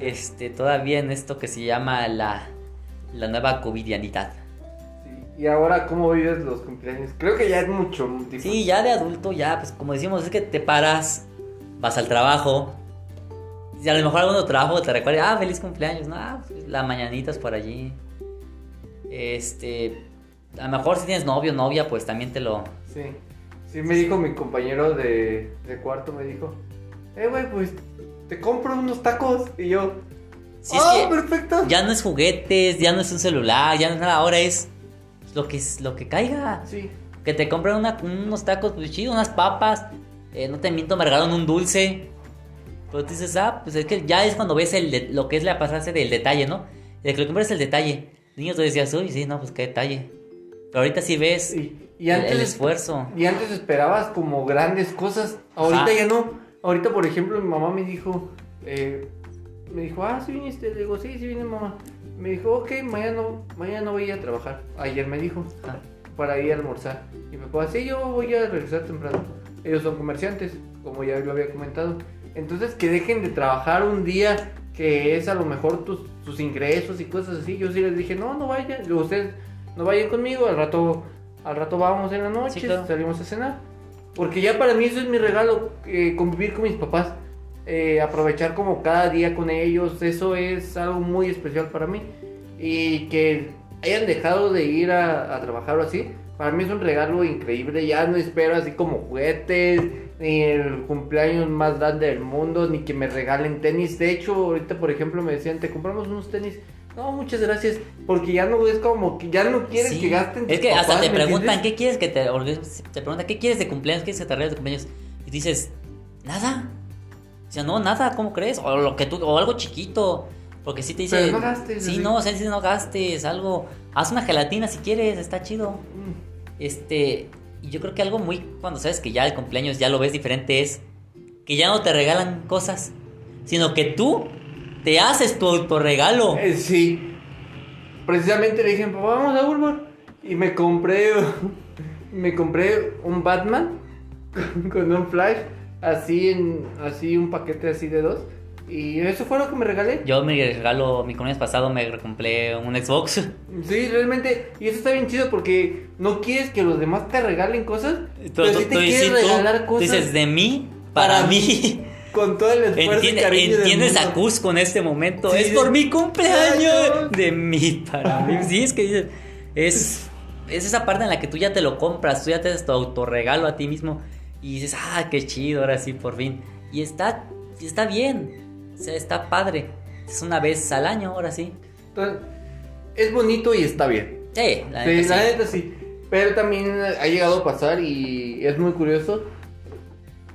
este, todavía en esto que se llama la, la nueva covidianidad. Sí, Y ahora, ¿cómo vives los cumpleaños? Creo que ya es mucho. tipo- Sí, ya de adulto, ya, pues como decimos, es que te paras, vas al trabajo. Y a lo mejor alguno trabajo te recuerda, ah, feliz cumpleaños, ¿no? Ah, pues, la mañanitas por allí. Este, a lo mejor si tienes novio, novia, pues también te lo... Sí. Sí, me dijo mi compañero de, de cuarto, me dijo, eh, güey, pues te compro unos tacos. Y yo, Si es ah, que perfecto. ya no es juguetes, ya no es un celular, ya no es nada, ahora es lo que, es, lo que caiga. Sí. Que te compren una- unos tacos, pues chido, unas papas. eh, no te miento, me regalaron un dulce. Pero tú dices, ah, pues es que ya es cuando ves el de- lo que es la pasarse del detalle, ¿no? De que lo compras es el detalle. Niños tú decías, uy, sí, no, pues qué detalle. Pero ahorita sí ves Y, y el- esfuerzo. y antes esperabas como grandes cosas. Ahorita Ajá. ya no. Ahorita, por ejemplo, mi mamá me dijo, eh, me dijo, ah, sí viniste. Le digo, sí, sí vine, mamá. Me dijo, ok, mañana no, mañana no voy a ir a trabajar. Ayer me dijo, Ah. para ir a almorzar. Y me dijo, así yo voy a regresar temprano. Ellos son comerciantes, como ya lo había comentado. Entonces, que dejen de trabajar un día que es a lo mejor tus, tus ingresos y cosas así. Yo sí les dije, no, no vayan. Ustedes no vayan conmigo. Al rato, al rato vamos en la noche, Sí, claro. salimos a cenar. Porque ya para mí eso es mi regalo, eh, convivir con mis papás. eh, aprovechar como cada día con ellos, eso es algo muy especial para mí. Y que hayan dejado de ir a, a trabajar o así, para mí es un regalo increíble. Ya no espero así como juguetes, ni el cumpleaños más grande del mundo, ni que me regalen tenis. De hecho, ahorita por ejemplo me decían, te compramos unos tenis. No, muchas gracias, porque ya no es como que ya no quieren Sí. que gasten. Es que hasta te ¿me preguntan? ¿qué quieres que te... Te preguntan, ¿qué quieres de cumpleaños? ¿Qué quieres que te de cumpleaños? Y dices, nada. O sea, no, nada, ¿cómo crees? O lo que tú, o algo chiquito. Porque si te dicen... Pero no gastes, Sí, así. no, o sea, si no gastes algo. Haz una gelatina si quieres, está chido. Mm. Este, y yo creo que algo muy cuando sabes que ya el cumpleaños ya lo ves diferente es que ya no te regalan cosas, sino que tú te haces tu autorregalo. Eh, sí. Precisamente le dije, papá, vamos a Walmart. Y me compré. me compré un Batman con, un flash. Así en. Así un paquete así de dos. Y eso fue lo que me regalé. Yo me regalo, mi cumpleaños pasado me compré un Xbox. Sí, realmente. Y eso está bien chido porque no quieres que los demás te regalen cosas. Pero, Tú- sí tú- te tú- quieres sí, regalar cosas. Dices, de mí, para, Para mí. Con todo el esfuerzo Entiende- y cariño del entiendes a mundo. Cusco en este momento. Sí, es sí. por mi cumpleaños. Años. De mí, para mí. Sí, es que. Es, es esa parte en la que tú ya te lo compras. Tú ya te haces tu autorregalo a ti mismo. Y dices, ah, qué chido, ahora sí, por fin. Y está, está bien. O sea, está padre. Es una vez al año, ahora sí. Entonces, es bonito y está bien. Sí, la Sí, neta la sí. neta sí. Pero también ha llegado a pasar y es muy curioso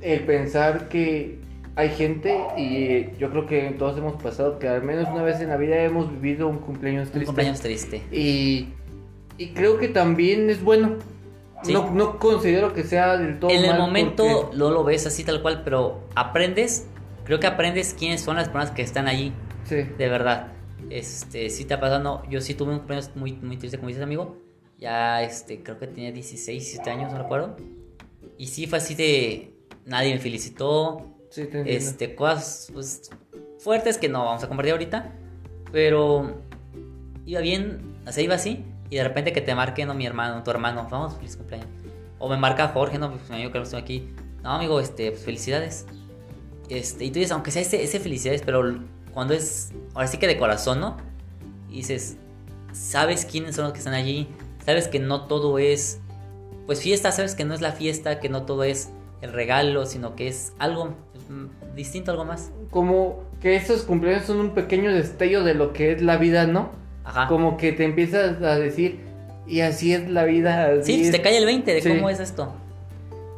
el pensar que hay gente y yo creo que todos hemos pasado que al menos una vez en la vida hemos vivido un cumpleaños Un triste. cumpleaños triste. Y, y creo que también es bueno. Sí. No, no considero que sea del todo en el mal momento porque- no lo ves así tal cual, pero aprendes. Creo que aprendes quiénes son las personas que están allí. Sí. De verdad. Este, sí pasado, no, yo sí tuve un cumpleaños muy, muy triste, como dices, amigo. Ya, este, creo que tenía 16, 17 años, no recuerdo. Y sí fue así de, nadie me felicitó. Sí, te. Este, cosas, pues, fuertes que no vamos a compartir ahorita. Pero iba bien, o iba así. Y de repente que te marque, no, mi hermano, tu hermano, vamos, feliz cumpleaños. O me marca Jorge, no, pues mi amigo que lo estoy aquí. No, amigo, este, pues felicidades. Este, y tú dices, aunque sea ese, ese felicidades, pero cuando es, ahora sí que de corazón, ¿no? Y dices, sabes quiénes son los que están allí, sabes que no todo es, pues fiesta, sabes que no es la fiesta, que no todo es el regalo, sino que es algo distinto, algo más. Como que esos cumpleaños son un pequeño destello de lo que es la vida, ¿no? Ajá. Como que te empiezas a decir, y así es la vida. así Sí, es". te cae el 20 de Sí. cómo es esto.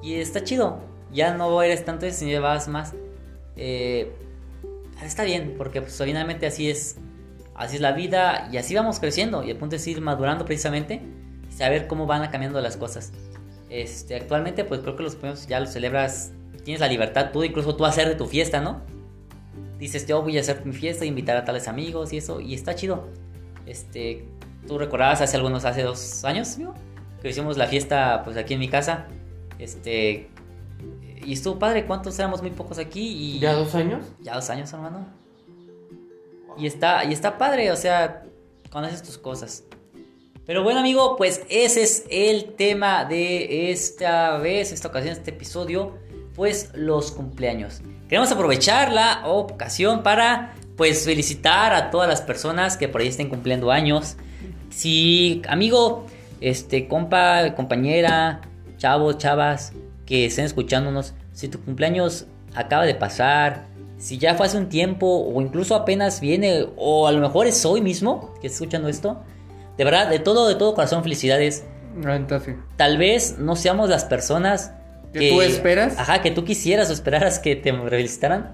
Y está chido. Ya no eres tanto si llevas más. Eh, está bien, porque pues finalmente así es. Así es la vida y así vamos creciendo. Y el punto es ir madurando precisamente y saber cómo van cambiando las cosas. Este, actualmente, pues creo que los premios ya los celebras. Tienes la libertad tú, incluso tú hacer de tu fiesta, ¿no? Dices, yo voy a hacer mi fiesta, invitar a tales amigos y eso, y está chido. Este, tú recordabas hace algunos, hace dos años, que hicimos la fiesta, pues aquí en mi casa. Este, y estuvo padre, ¿cuántos éramos? Muy pocos aquí y. ¿Ya dos años? Ya dos años, hermano. Y está, y está padre, o sea, cuando haces tus cosas. Pero bueno, amigo, pues ese es el tema de esta vez, esta ocasión, este episodio, pues los cumpleaños. Queremos aprovechar la ocasión para, pues, felicitar a todas las personas que por ahí estén cumpliendo años. Si, amigo, este, compa, compañera, chavos, chavas, que estén escuchándonos, si tu cumpleaños acaba de pasar, si ya fue hace un tiempo o incluso apenas viene o a lo mejor es hoy mismo que estés escuchando esto, de verdad, de todo, de todo corazón, felicidades. Tal vez no seamos las personas ¿Que tú esperas? Ajá, que tú quisieras o esperaras que te felicitaran.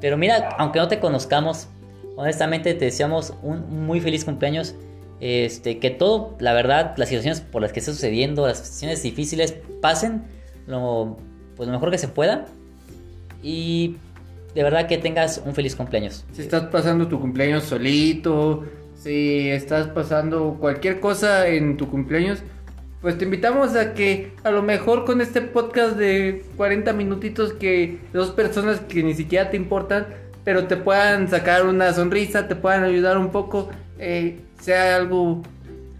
Pero mira, aunque no te conozcamos, honestamente te deseamos un muy feliz cumpleaños. Este, que todo, la verdad, las situaciones por las que esté sucediendo, las situaciones difíciles pasen lo, pues, lo mejor que se pueda. Y de verdad que tengas un feliz cumpleaños. Si estás pasando tu cumpleaños solito, si estás pasando cualquier cosa en tu cumpleaños, pues te invitamos a que a lo mejor con este podcast de 40 minutitos que dos personas que ni siquiera te importan, pero te puedan sacar una sonrisa, te puedan ayudar un poco, eh, sea algo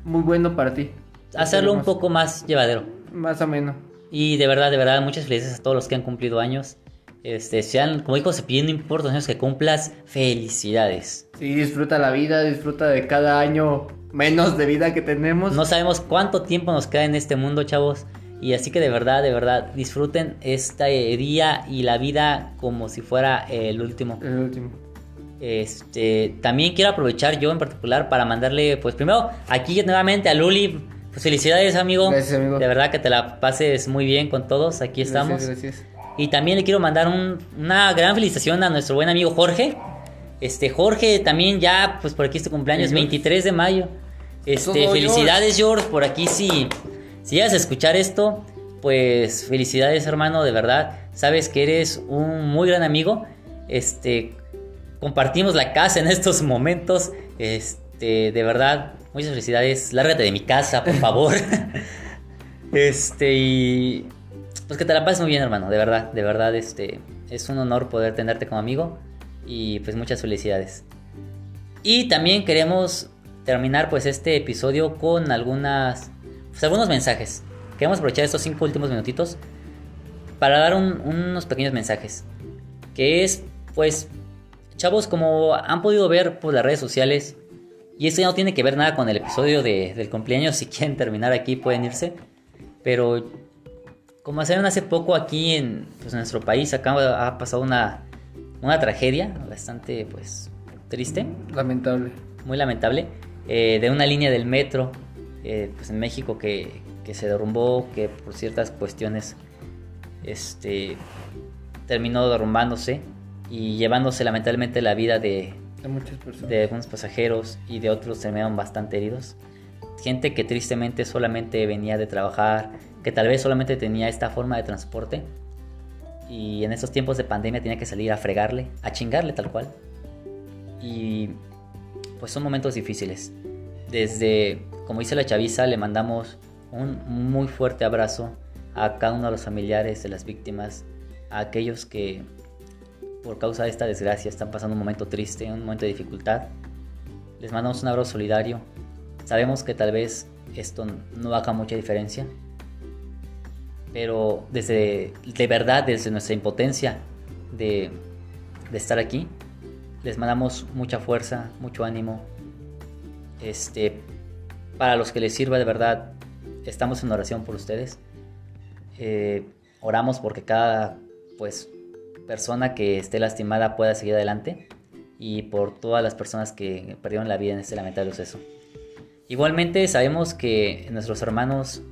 muy bueno para ti. Hacerlo un poco más llevadero. Más o menos. Y de verdad, de verdad, muchas felicidades a todos los que han cumplido años. Este, sean, como dijo Cepillín, no importa los años que cumplas, felicidades. Sí, disfruta la vida, disfruta de cada año menos de vida que tenemos. No sabemos cuánto tiempo nos queda en este mundo, chavos. Y así que de verdad, de verdad, disfruten este día y la vida como si fuera el último. El último. Este, también quiero aprovechar yo en particular para mandarle, pues primero, aquí nuevamente a Luli, pues felicidades amigo. Gracias, amigo. De verdad que te la pases muy bien con todos, aquí estamos. Gracias, gracias. Y también le quiero mandar un- una gran felicitación a nuestro buen amigo Jorge. Este, Jorge también ya, pues por aquí es tu cumpleaños, Sí, 23 de mayo. Este, felicidades George, por aquí si, si llegas a escuchar esto, pues felicidades hermano, de verdad. Sabes que eres un muy gran amigo. Este, compartimos la casa en estos momentos. Este, de verdad, muchas felicidades. Lárgate de mi casa, por favor. este, y pues que te la pases muy bien, hermano, de verdad, de verdad, este, es un honor poder tenerte como amigo y pues muchas felicidades. Y también queremos terminar pues este episodio con algunas, pues algunos mensajes. Queremos aprovechar estos cinco últimos minutitos para dar unos pequeños mensajes. Que es, pues, chavos, como han podido ver por las redes sociales, y esto ya no tiene que ver nada con el episodio de, del cumpleaños, si quieren terminar aquí pueden irse. Pero como hace hace poco aquí en, pues, nuestro país, acá ha pasado una, una tragedia bastante pues triste. Lamentable. Muy lamentable. Eh, de una línea del metro eh, pues en México que, que, se derrumbó, que por ciertas cuestiones este, terminó derrumbándose y llevándose lamentablemente la vida de, de muchas personas. De algunos pasajeros y de otros terminaron bastante heridos. Gente que tristemente solamente venía de trabajar, que tal vez solamente tenía esta forma de transporte y en estos tiempos de pandemia tenía que salir a fregarle, a chingarle tal cual. Y pues son momentos difíciles. Desde, como dice la chaviza, le mandamos un muy fuerte abrazo a cada uno de los familiares de las víctimas, a aquellos que por causa de esta desgracia están pasando un momento triste, un momento de dificultad. Les mandamos un abrazo solidario. Sabemos que tal vez esto no haga mucha diferencia, pero desde, de verdad, desde nuestra impotencia de, de estar aquí, les mandamos mucha fuerza, mucho ánimo. Este, para los que les sirva de verdad, estamos en oración por ustedes. Eh, oramos porque cada pues, persona que esté lastimada pueda seguir adelante y por todas las personas que perdieron la vida en este lamentable suceso. Igualmente sabemos que nuestros hermanos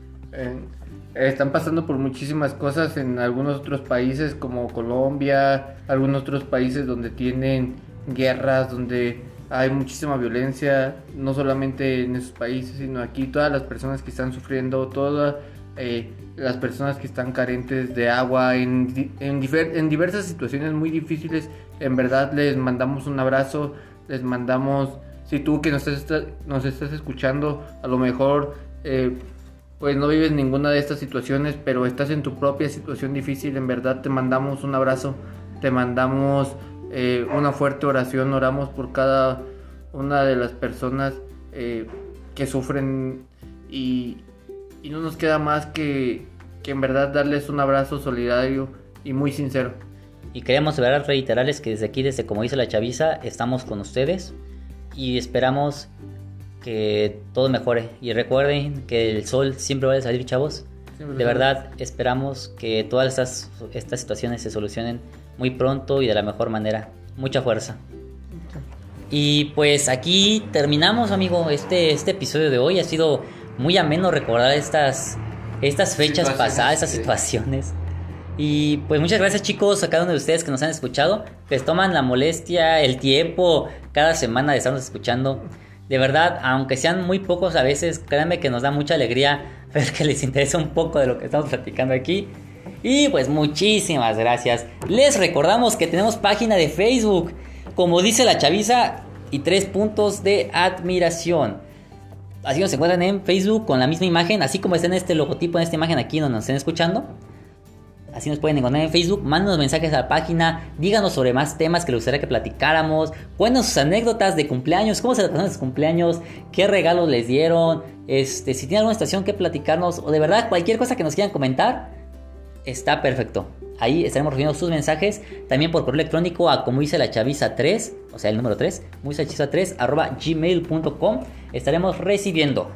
están pasando por muchísimas cosas en algunos otros países como Colombia, algunos otros países donde tienen guerras, donde hay muchísima violencia, no solamente en esos países, sino aquí todas las personas que están sufriendo, todas eh, las personas que están carentes de agua, en, en, en diversas situaciones muy difíciles, en verdad les mandamos un abrazo, les mandamos, si tú que nos estás, nos estás escuchando, a lo mejor... Eh, pues no vives ninguna de estas situaciones, pero estás en tu propia situación difícil, en verdad te mandamos un abrazo, te mandamos eh, una fuerte oración, oramos por cada una de las personas eh, que sufren y, no nos queda más que, que en verdad darles un abrazo solidario y muy sincero. Y queremos reiterarles que desde aquí, desde como dice la chaviza, estamos con ustedes y esperamos que todo mejore. Y recuerden que el sol siempre va a salir, chavos. de verdad, esperamos que todas estas, estas situaciones se solucionen muy pronto y de la mejor manera. Mucha fuerza. Y pues aquí terminamos, amigo, este, este episodio de hoy. Ha sido muy ameno recordar estas, estas fechas pasadas, estas situaciones. Y pues muchas gracias chicos a cada uno de ustedes que nos han escuchado, que toman la molestia, el tiempo cada semana de estarnos escuchando. De verdad, aunque sean muy pocos a veces, créanme que nos da mucha alegría ver que les interesa un poco de lo que estamos platicando aquí. Y pues muchísimas gracias. Les recordamos que tenemos página de Facebook, como dice la chaviza, y tres puntos de admiración. Así nos encuentran en Facebook con la misma imagen, así como está en este logotipo, en esta imagen aquí donde nos estén escuchando. Así nos pueden encontrar en Facebook. Mándenos mensajes a la página. Díganos sobre más temas que les gustaría que platicáramos. Cuéntanos sus anécdotas de cumpleaños. ¿Cómo se les pasaron sus cumpleaños? ¿Qué regalos les dieron? Este, si tienen alguna situación que platicarnos. O de verdad cualquier cosa que nos quieran comentar. Está perfecto. Ahí estaremos recibiendo sus mensajes. También por correo electrónico a como dice la chaviza 3. O sea, el número 3. Como dice la chaviza 3 arroba gmail.com. Estaremos recibiendo.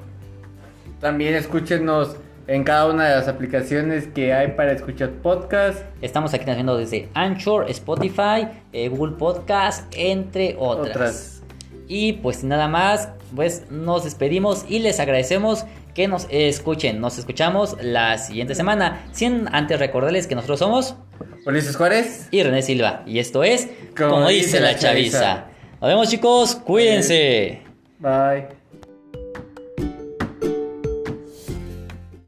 También escúchenos en cada una de las aplicaciones que hay para escuchar podcast. Estamos aquí haciendo desde Anchor, Spotify, eh, Google Podcast, entre otras. Y pues nada más, pues nos despedimos y les agradecemos que nos escuchen. Nos escuchamos la siguiente semana. Sin antes recordarles que nosotros somos Ulises Juárez y René Silva. Y esto es Como, dice, la chaviza. Nos vemos chicos, cuídense. Bye.